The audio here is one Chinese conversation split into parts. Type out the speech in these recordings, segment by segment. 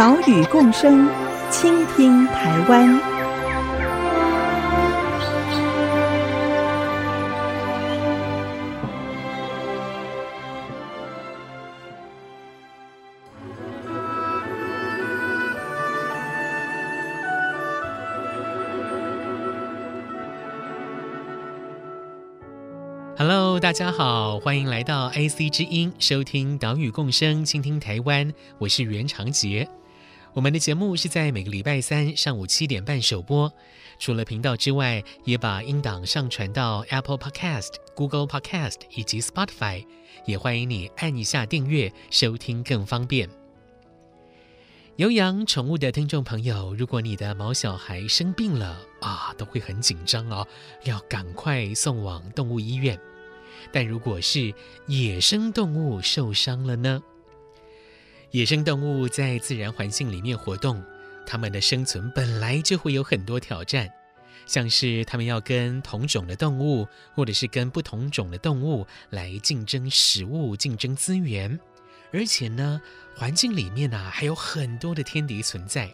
岛屿共生，倾听台湾。Hello，大家好，欢迎来到 IC 之音，收听岛屿共生，倾听台湾。我是袁长杰。我们的节目是在每个礼拜三上午七点半首播。除了频道之外，也把音档上传到 Apple Podcast、Google Podcast 以及 Spotify。也欢迎你按一下订阅，收听更方便。有养宠物的听众朋友，如果你的毛小孩生病了啊，都会很紧张哦，要赶快送往动物医院。但如果是野生动物受伤了呢？野生动物在自然环境里面活动，它们的生存本来就会有很多挑战，像是它们要跟同种的动物，或者是跟不同种的动物来竞争食物、竞争资源，而且呢，环境里面啊还有很多的天敌存在。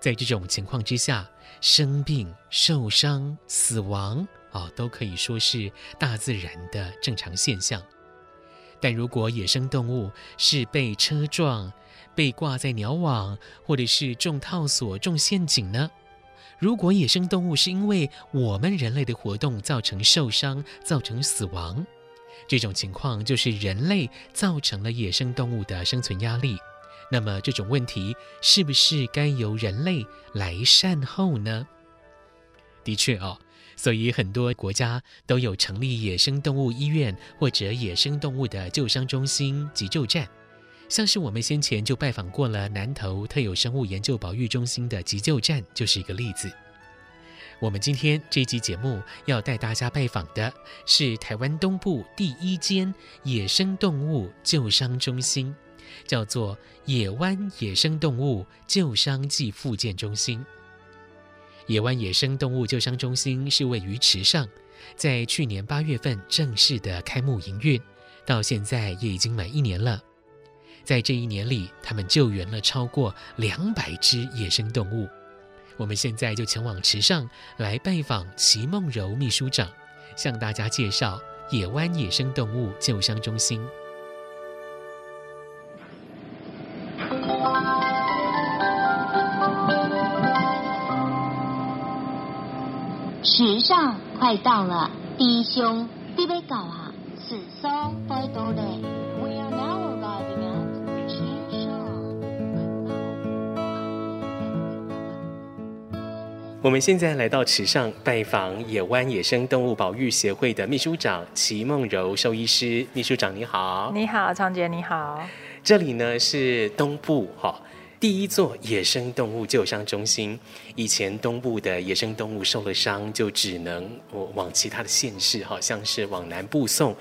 在这种情况之下，生病、受伤、死亡啊，都可以说是大自然的正常现象。但如果野生动物是被车撞、被挂在鸟网，或者是中套索、中陷阱呢？如果野生动物是因为我们人类的活动造成受伤、造成死亡，这种情况就是人类造成了野生动物的生存压力。那么这种问题是不是该由人类来善后呢？的确哦。所以，很多国家都有成立野生动物医院或者野生动物的救伤中心、急救站。像是我们先前就拜访过了南投特有生物研究保育中心的急救站，就是一个例子。我们今天这期节目要带大家拜访的是台湾东部第一间野生动物救伤中心，叫做野湾野生动物救伤暨复健中心。野湾野生动物救伤中心是位于池上，在去年八月份正式的开幕营运，到现在也已经满一年了。在这一年里，他们救援了超过两百只野生动物。我们现在就前往池上来拜访齐梦柔秘书长，向大家介绍野湾野生动物救伤中心。上快到了，弟兄，你要到啊，是所拜到嘞。We are now arriving at 池上。我们现在来到池上拜访野湾野生动物保育协会的秘书长齐梦柔兽医师。秘书长你好，你好，长姐你好。这里呢是东部哈。第一座野生动物救伤中心，以前东部的野生动物受了伤，就只能往其他的县市，好像是往南部送，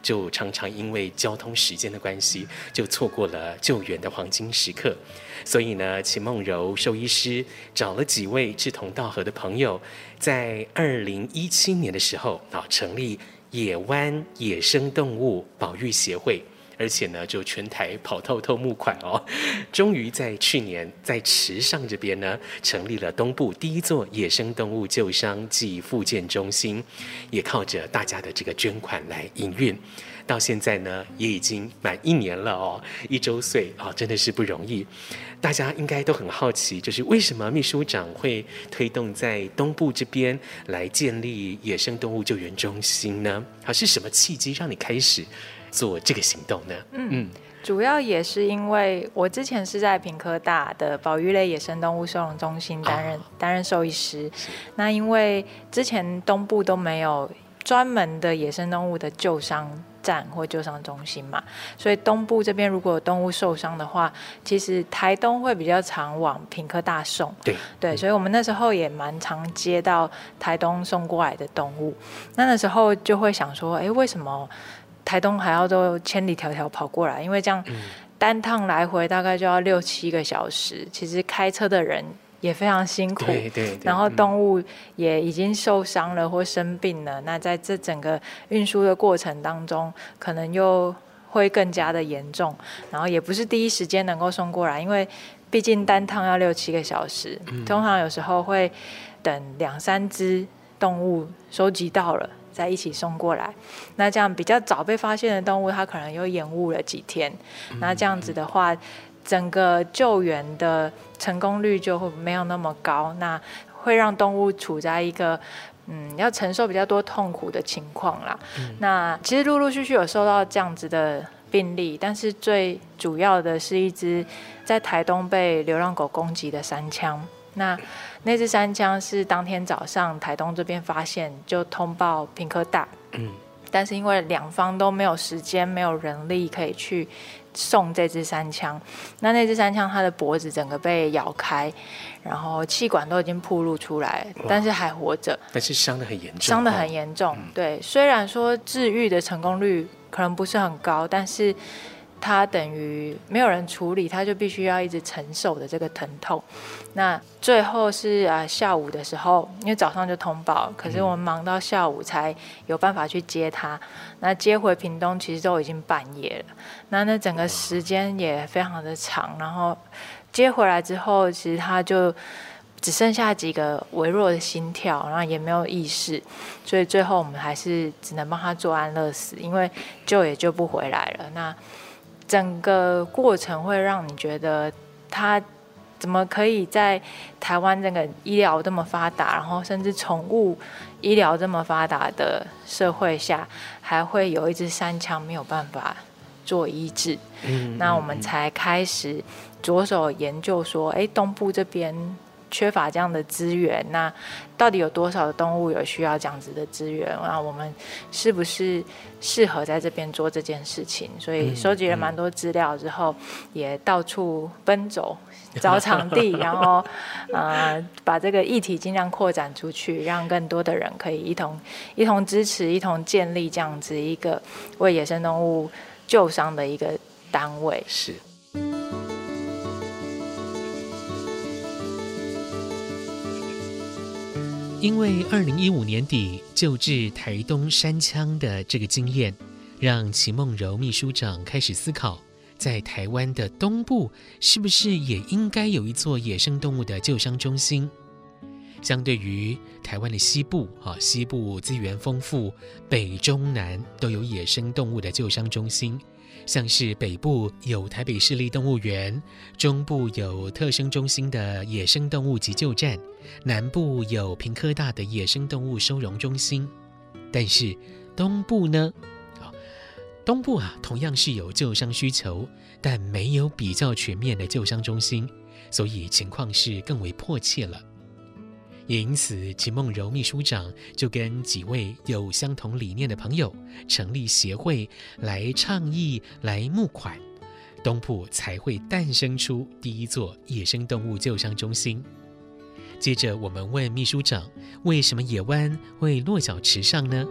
就常常因为交通时间的关系，就错过了救援的黄金时刻。所以呢，齐梦柔兽医师找了几位志同道合的朋友，在二零一七年的时候啊，成立野湾野生动物保育协会。而且呢，就全台跑透透募款哦，终于在去年在池上这边呢，成立了东部第一座野生动物救伤暨复健中心，也靠着大家的这个捐款来营运，到现在呢，也已经满一年了哦，一周岁啊，真的是不容易。大家应该都很好奇，就是为什么秘书长会推动在东部这边来建立野生动物救援中心呢？好，是什么契机让你开始？做这个行动呢？嗯嗯，主要也是因为我之前是在品科大的保育类野生动物收容中心担任、哦、担任兽医师。那因为之前东部都没有专门的野生动物的救伤站或救伤中心嘛，所以东部这边如果有动物受伤的话，其实台东会比较常往品科大送。对对，所以我们那时候也蛮常接到台东送过来的动物。那那时候就会想说，哎，为什么台东还要都千里迢迢跑过来？因为这样单趟来回大概就要六七个小时，其实开车的人。也非常辛苦，对对对，然后动物也已经受伤了或生病了，嗯、那在这整个运输的过程当中，可能又会更加的严重，然后也不是第一时间能够送过来，因为毕竟单趟要六七个小时，嗯、通常有时候会等两三只动物收集到了再一起送过来，那这样比较早被发现的动物，它可能又延误了几天，嗯、那这样子的话。整个救援的成功率就会没有那么高，那会让动物处在一个嗯要承受比较多痛苦的情况啦。嗯、那其实陆陆续续有收到这样子的病例，但是最主要的是一只在台东被流浪狗攻击的山羌。那那支山枪是当天早上台东这边发现就通报屏科大，嗯，但是因为两方都没有时间，没有人力可以去。送这支山枪，那那支山枪它的脖子整个被咬开，然后气管都已经暴露出来，但是还活着。但是伤得很严重。伤得很严重，嗯、对。虽然说治愈的成功率可能不是很高，但是。他等于没有人处理，他就必须要一直承受的这个疼痛。那最后是啊下午的时候，因为早上就通报，可是我们忙到下午才有办法去接他。那接回屏东其实都已经半夜了，那那整个时间也非常的长。然后接回来之后，其实他就只剩下几个微弱的心跳，然后也没有意识，所以最后我们还是只能帮他做安乐死，因为救也救不回来了。那整个过程会让你觉得，他怎么可以在台湾这个医疗这么发达，然后甚至宠物医疗这么发达的社会下，还会有一只山羌没有办法做医治？嗯，那我们才开始着手研究说，哎，东部这边。缺乏这样的资源，那到底有多少的动物有需要这样子的资源？那我们是不是适合在这边做这件事情？所以收集了蛮多资料之后，也到处奔 走 找场地，然后呃把这个议题尽量扩展出去，让更多的人可以一同一同支持，一同建立这样子一个为野生动物救伤的一个单位。是。因为二零一五年底救治台东山羌的这个经验，让齐梦柔秘书长开始思考，在台湾的东部是不是也应该有一座野生动物的救伤中心？相对于台湾的西部，啊，西部资源丰富，北中南都有野生动物的救伤中心。像是北部有台北市立动物园，中部有特生中心的野生动物急救站，南部有屏科大的野生动物收容中心。但是东部呢？啊，东部啊，同样是有救伤需求，但没有比较全面的救伤中心，所以情况是更为迫切了。也因此，秦梦柔秘书长就跟几位有相同理念的朋友成立协会，来倡议、来募款，东埔才会诞生出第一座野生动物救伤中心。接着，我们问秘书长，为什么野湾会落脚池上呢？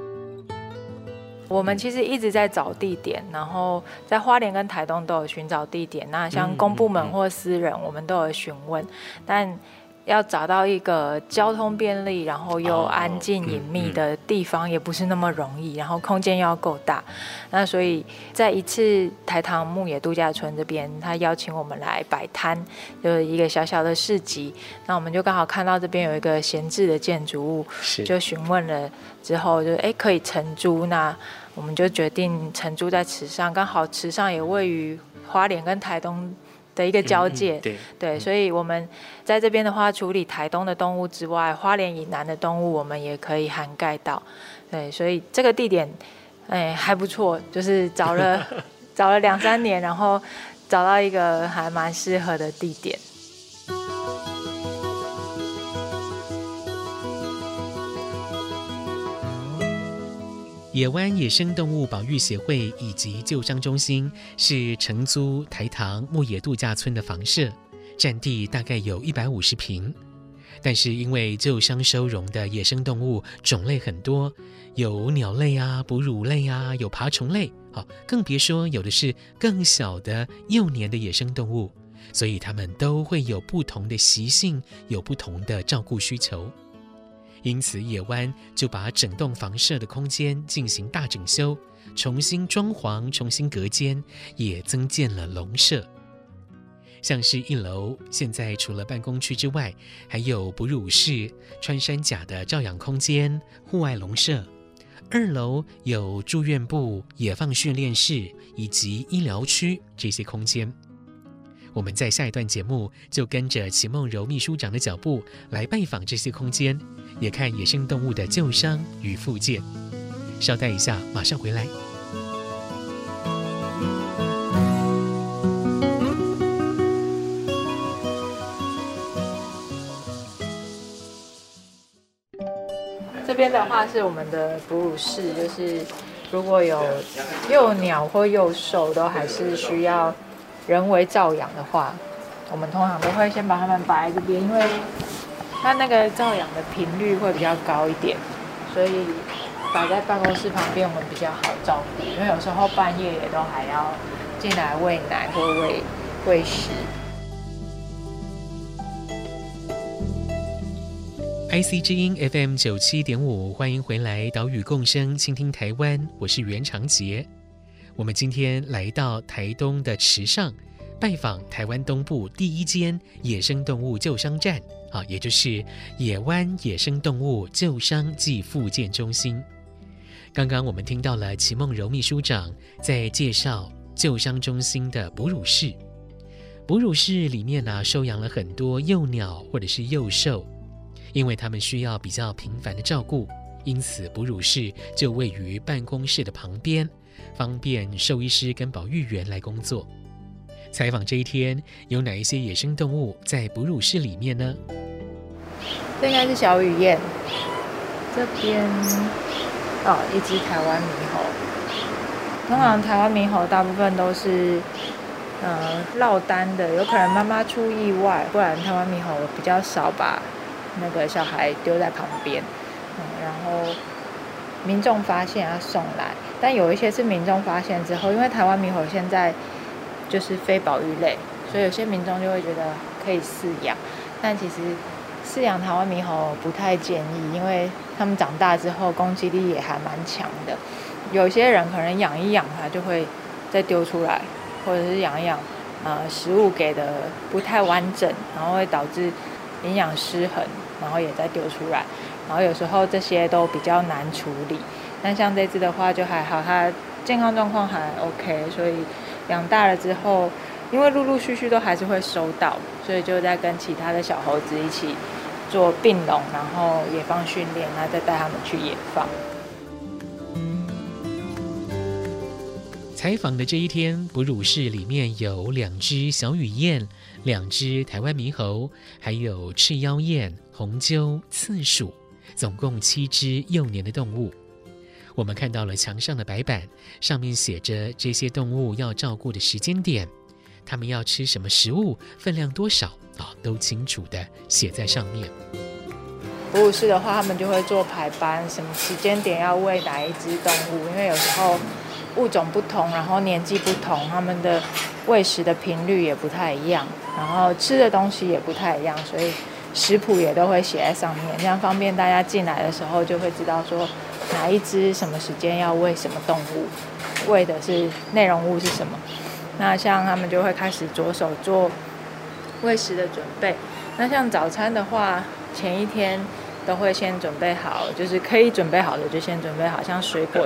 我们其实一直在找地点，然后在花莲跟台东都有寻找地点。那像公部门或私人，我们都有询问，但要找到一个交通便利，然后又安静隐秘的地方，也不是那么容易。然后空间要够大，那所以在一次台糖牧野度假村这边，他邀请我们来摆摊，就是一个小小的市集。那我们就刚好看到这边有一个闲置的建筑物，就询问了之后就，就哎可以承租，那我们就决定承租在池上，刚好池上也位于花莲跟台东。的一个交界，嗯嗯、对。对，所以我们在这边的话，处理台东的动物之外，花莲以南的动物我们也可以涵盖到，对，所以这个地点，哎，还不错，就是找了 找了两三年，然后找到一个还蛮适合的地点。野湾野生动物保育协会以及救伤中心是承租台糖牧野度假村的房舍，占地大概有一百五十坪。但是因为救伤收容的野生动物种类很多，有鸟类啊、哺乳类啊，有爬虫类，好，更别说有的是更小的幼年的野生动物，所以它们都会有不同的习性，有不同的照顾需求。因此，野湾就把整栋房舍的空间进行大整修，重新装潢、重新隔间，也增建了笼舍。像是一楼，现在除了办公区之外，还有哺乳室、穿山甲的照养空间、户外笼舍；二楼有住院部、野放训练室以及医疗区这些空间。我们在下一段节目就跟着齐梦柔秘书长的脚步来拜访这些空间，也看野生动物的旧伤与复健。稍待一下，马上回来。这边的话是我们的哺乳室，就是如果有幼鸟或幼兽，都还是需要。人为照养的话，我们通常都会先把它们摆在这边，因为它那个照养的频率会比较高一点，所以摆在办公室旁边我们比较好照顾。因为有时候半夜也都还要进来喂奶或喂喂食。IC 之音 FM 九七点五，欢迎回来，岛屿共生，倾听台湾，我是袁长杰。我们今天来到台东的池上，拜访台湾东部第一间野生动物救伤站，啊，也就是野湾野生动物救伤暨复健中心。刚刚我们听到了齐梦柔秘书长在介绍救伤中心的哺乳室，哺乳室里面呢、收养了很多幼鸟或者是幼兽，因为它们需要比较频繁的照顾，因此哺乳室就位于办公室的旁边。方便兽医师跟保育员来工作。采访这一天，有哪一些野生动物在哺乳室里面呢？这应该是小雨燕。这边哦，一只台湾猕猴。通常台湾猕猴大部分都是呃落单的，有可能妈妈出意外，不然台湾猕猴比较少把那个小孩丢在旁边。嗯，然后民众发现要送来。但有一些是民众发现之后，因为台湾猕猴现在就是非保育类，所以有些民众就会觉得可以饲养。但其实饲养台湾猕猴不太建议，因为他们长大之后攻击力也还蛮强的。有些人可能养一养它就会再丢出来，或者是养一养，呃，食物给的不太完整，然后会导致营养失衡，然后也再丢出来。然后有时候这些都比较难处理。但像这只的话就还好，它健康状况还 OK，所以养大了之后，因为陆陆续续都还是会收到，所以就在跟其他的小猴子一起做并笼，然后野放训练，然后再带他们去野放。采访的这一天，哺乳室里面有两只小雨燕，两只台湾猕猴，还有赤腰燕、红鸠、刺鼠，总共七只幼年的动物。我们看到了墙上的白板，上面写着这些动物要照顾的时间点，它们要吃什么食物，分量多少啊，都清楚地写在上面。哺乳室的话，他们就会做排班，什么时间点要喂哪一只动物，因为有时候物种不同，然后年纪不同，他们的喂食的频率也不太一样，然后吃的东西也不太一样，所以食谱也都会写在上面，这样方便大家进来的时候就会知道说。哪一只什么时间要喂什么动物，喂的是内容物是什么？那像他们就会开始着手做喂食的准备。那像早餐的话，前一天都会先准备好，就是可以准备好的就先准备好，像水果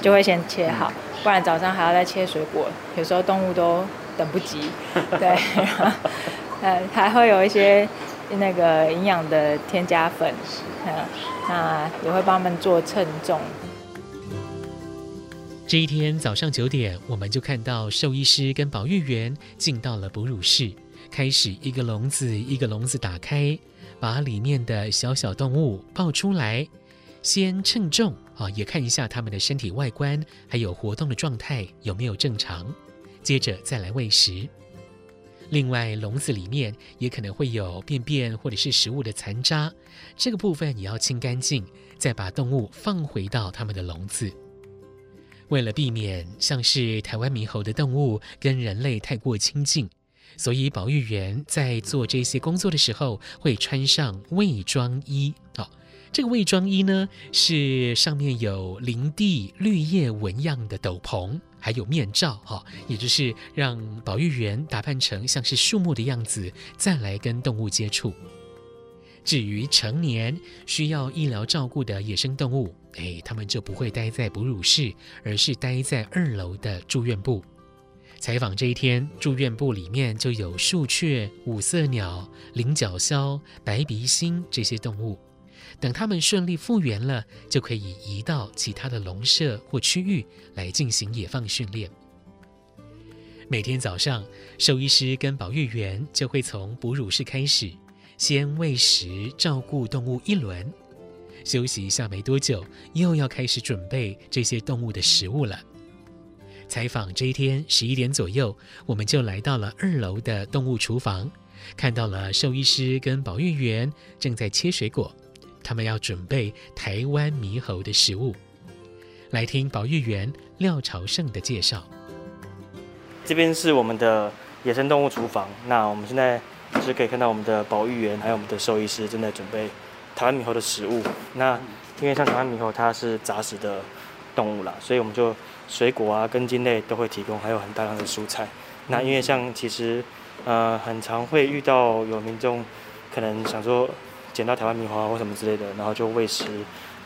就会先切好，不然早上还要再切水果，有时候动物都等不及。对，呃，还会有一些那个营养的添加粉。那也会帮他们做称重。这一天早上九点，我们就看到兽医师跟保育员进到了哺乳室，开始一个笼子一个笼子打开，把里面的小小动物抱出来，先称重啊，也看一下它们的身体外观，还有活动的状态有没有正常，接着再来喂食。另外，笼子里面也可能会有便便或者是食物的残渣，这个部分也要清干净，再把动物放回到它们的笼子。为了避免像是台湾猕猴的动物跟人类太过亲近，所以保育员在做这些工作的时候会穿上伪装衣。哦，这个伪装衣呢，是上面有林地绿叶纹样的斗篷，还有面罩。哈，也就是让保育员打扮成像是树木的样子，再来跟动物接触。至于成年需要医疗照顾的野生动物，哎，他们就不会待在哺乳室，而是待在二楼的住院部。采访这一天，住院部里面就有树雀、五色鸟、菱角鸮、白鼻心这些动物。等他们顺利复原了，就可以移到其他的笼舍或区域来进行野放训练。每天早上，兽医师跟保育员就会从哺乳室开始。先喂食、照顾动物一轮，休息一下没多久，又要开始准备这些动物的食物了。采访这一天十一点左右，我们就来到了二楼的动物厨房，看到了兽医师跟保育员正在切水果，他们要准备台湾猕猴的食物。来听保育员廖朝胜的介绍。这边是我们的野生动物厨房，那我们现在。就是可以看到我们的保育员还有我们的兽医师正在准备台湾猕猴的食物。那因为像台湾猕猴它是杂食的动物啦，所以我们就水果啊、根茎类都会提供，还有很大量的蔬菜。那因为像其实呃很常会遇到有民众可能想说捡到台湾猕猴啊或什么之类的，然后就喂食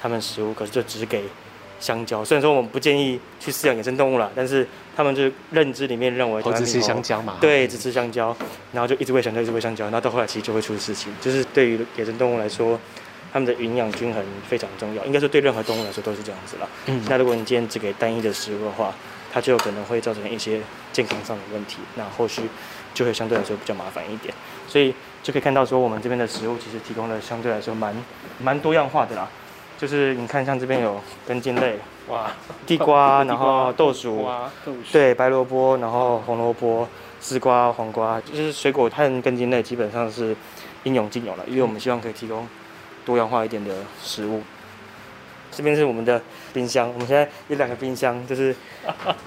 他们食物，可是就只给。香蕉，虽然说我们不建议去饲养野生动物了，但是他们就认知里面认为猴只吃香蕉嘛，对，只吃香蕉，然后就一直喂香蕉，一直喂香蕉，然后到后来其实就会出事情。就是对于野生动物来说，它们的营养均衡非常重要，应该说对任何动物来说都是这样子啦。嗯，那如果你今天只给单一的食物的话，它就有可能会造成一些健康上的问题，那后续就会相对来说比较麻烦一点。所以就可以看到说，我们这边的食物其实提供的相对来说蛮蛮多样化的啦。就是你看，像这边有根茎类，哇，地瓜，然后豆薯，对，白萝卜，然后红萝卜，丝瓜、黄瓜，就是水果和根茎类基本上是应有尽有了，因为我们希望可以提供多样化一点的食物。这边是我们的冰箱，我们现在有两个冰箱，就是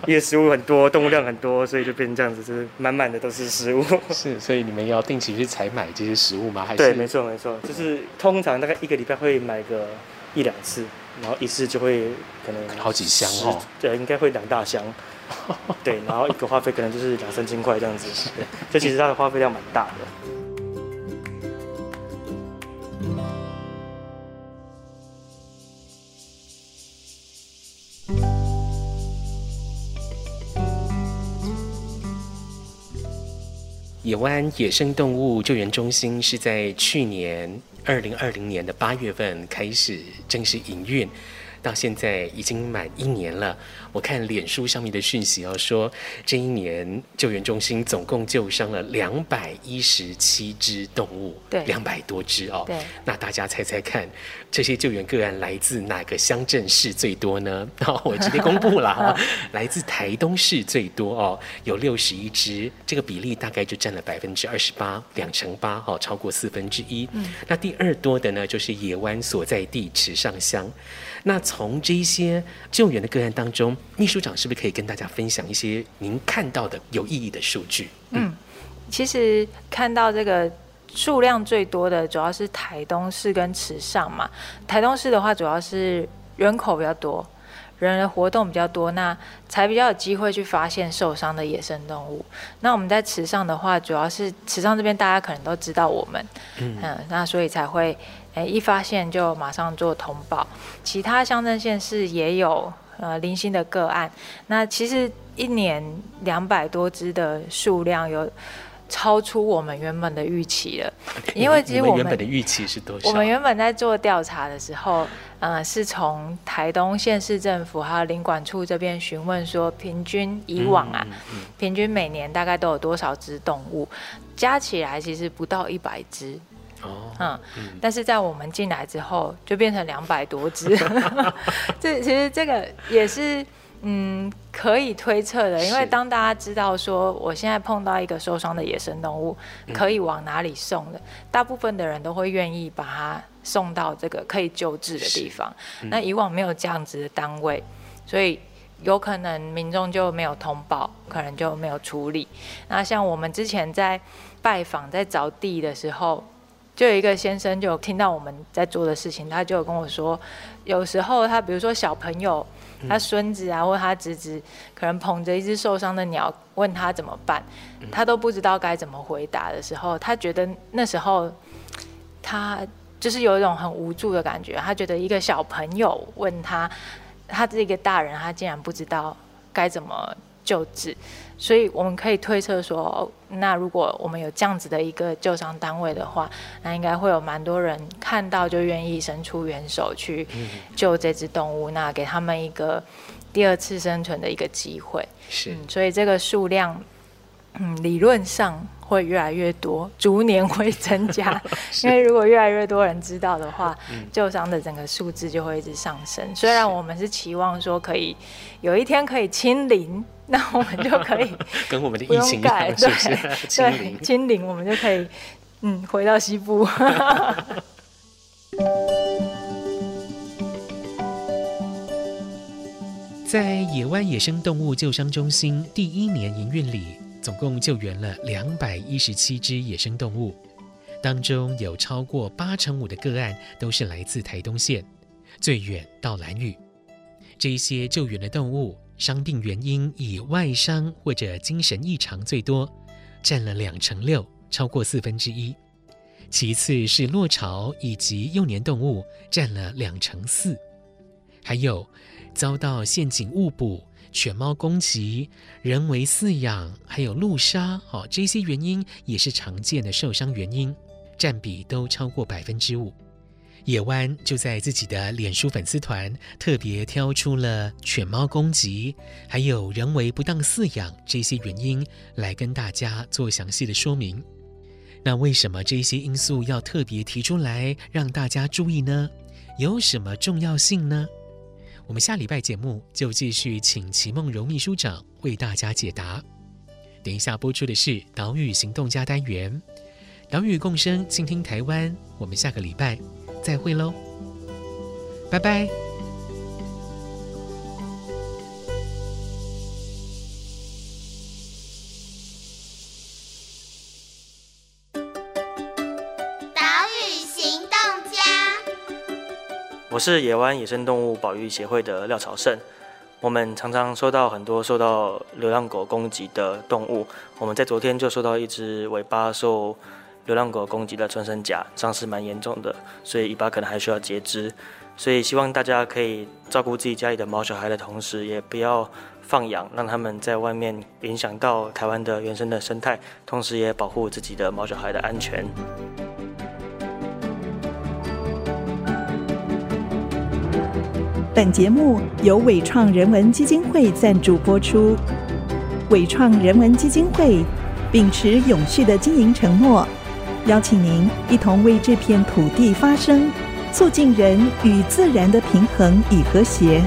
因为食物很多，动物量很多，所以就变成这样子，就是满满的都是食物。是，所以你们要定期去采买这些食物吗？还是？对，没错没错，就是通常大概一个礼拜会买个。一两次，然后一次就会可能好几箱哦，对，应该会两大箱，对，然后一个花费可能就是两三千块这样子，对，这其实它的花费量蛮大的。野湾野生动物救援中心是在去年二零二零年的八月份开始正式营运。到现在已经满一年了。我看脸书上面的讯息哦，说这一年救援中心总共救伤了两百一十七只动物，对，两百多只哦。对，那大家猜猜看，这些救援个案来自哪个乡镇市最多呢？哦，我直接公布了哈，来自台东市最多哦，有六十一只，这个比例大概就占了百分之二十八，两成八哦，超过四分之一。嗯，那第二多的呢，就是野湾所在地池上乡。那从这些救援的个案当中，秘书长是不是可以跟大家分享一些您看到的有意义的数据？嗯，其实看到这个数量最多的主要是台东市跟池上嘛。台东市的话，主要是人口比较多，人的活动比较多，那才比较有机会去发现受伤的野生动物。那我们在池上的话，主要是池上这边大家可能都知道我们，嗯，嗯，那所以才会。诶，一发现就马上做通报。其他乡镇县市也有呃零星的个案。那其实一年两百多只的数量有超出我们原本的预期了。因为其实我们，们原本的预期是多少？我们原本在做调查的时候，呃，是从台东县市政府还有林管处这边询问说，平均以往啊，平均每年大概都有多少只动物？加起来其实不到一百只。哦，嗯，嗯，但是在我们进来之后，就变成两百多只。这其实这个也是。嗯，可以推测的，因为当大家知道说我现在碰到一个受伤的野生动物，可以往哪里送的，嗯，大部分的人都会愿意把它送到这个可以救治的地方。嗯，那以往没有这样子的单位，所以有可能民众就没有通报，可能就没有处理。那像我们之前在拜访、在找地的时候，就有一个先生就听到我们在做的事情，他就跟我说，有时候他比如说小朋友。他孙子啊，或他侄子，可能捧着一只受伤的鸟，问他怎么办，他都不知道该怎么回答的时候，他觉得那时候他就是有一种很无助的感觉。他觉得一个小朋友问他，他这个大人，他竟然不知道该怎么救治。所以我们可以推测说，那如果我们有这样子的一个救伤单位的话，那应该会有蛮多人看到就愿意伸出援手去救这只动物，那给他们一个第二次生存的一个机会。是，嗯，所以这个数量，嗯，理论上会越来越多，逐年会增加。因为如果越来越多人知道的话，救伤的整个数字就会一直上升。虽然我们是期望说可以有一天可以清零。那我们就可以 跟我们的疫情一样，是不是？对，清零，我们就可以嗯回到西部。在野外野生动物救伤中心第一年营运里，总共救援了两百一十七只野生动物，当中有超过八成五的个案都是来自台东县，最远到兰屿。这一些救援的动物，伤病原因以外伤或者精神异常最多，占了两成六，超过四分之一。其次是落巢以及幼年动物，占了两成四。还有遭到陷阱误捕、犬猫攻击、人为饲养，还有路杀，哦，这些原因也是常见的受伤原因，占比都超过百分之五。野湾就在自己的脸书粉丝团特别挑出了犬猫攻击，还有人为不当饲养这些原因来跟大家做详细的说明。那为什么这些因素要特别提出来让大家注意呢？有什么重要性呢？我们下礼拜节目就继续请齐梦柔秘书长为大家解答。等一下播出的是《岛屿行动家》单元，岛屿共生，倾听台湾。我们下个礼拜。再会喽，拜拜。岛屿行动家，我是野湾野生动物保育协会的廖朝胜。我们常常收到很多受到流浪狗攻击的动物，我们在昨天就收到一只尾巴受。流浪狗攻击了穿山甲伤势蛮严重的，所以尾巴可能还需要截肢。所以希望大家可以照顾自己家里的毛小孩的同时，也不要放养，让他们在外面影响到台湾的原生的生态，同时也保护自己的毛小孩的安全。本节目由伟创人文基金会赞助播出。伟创人文基金会秉持永续的经营承诺。邀请您一同为这片土地发声，促进人与自然的平衡与和谐。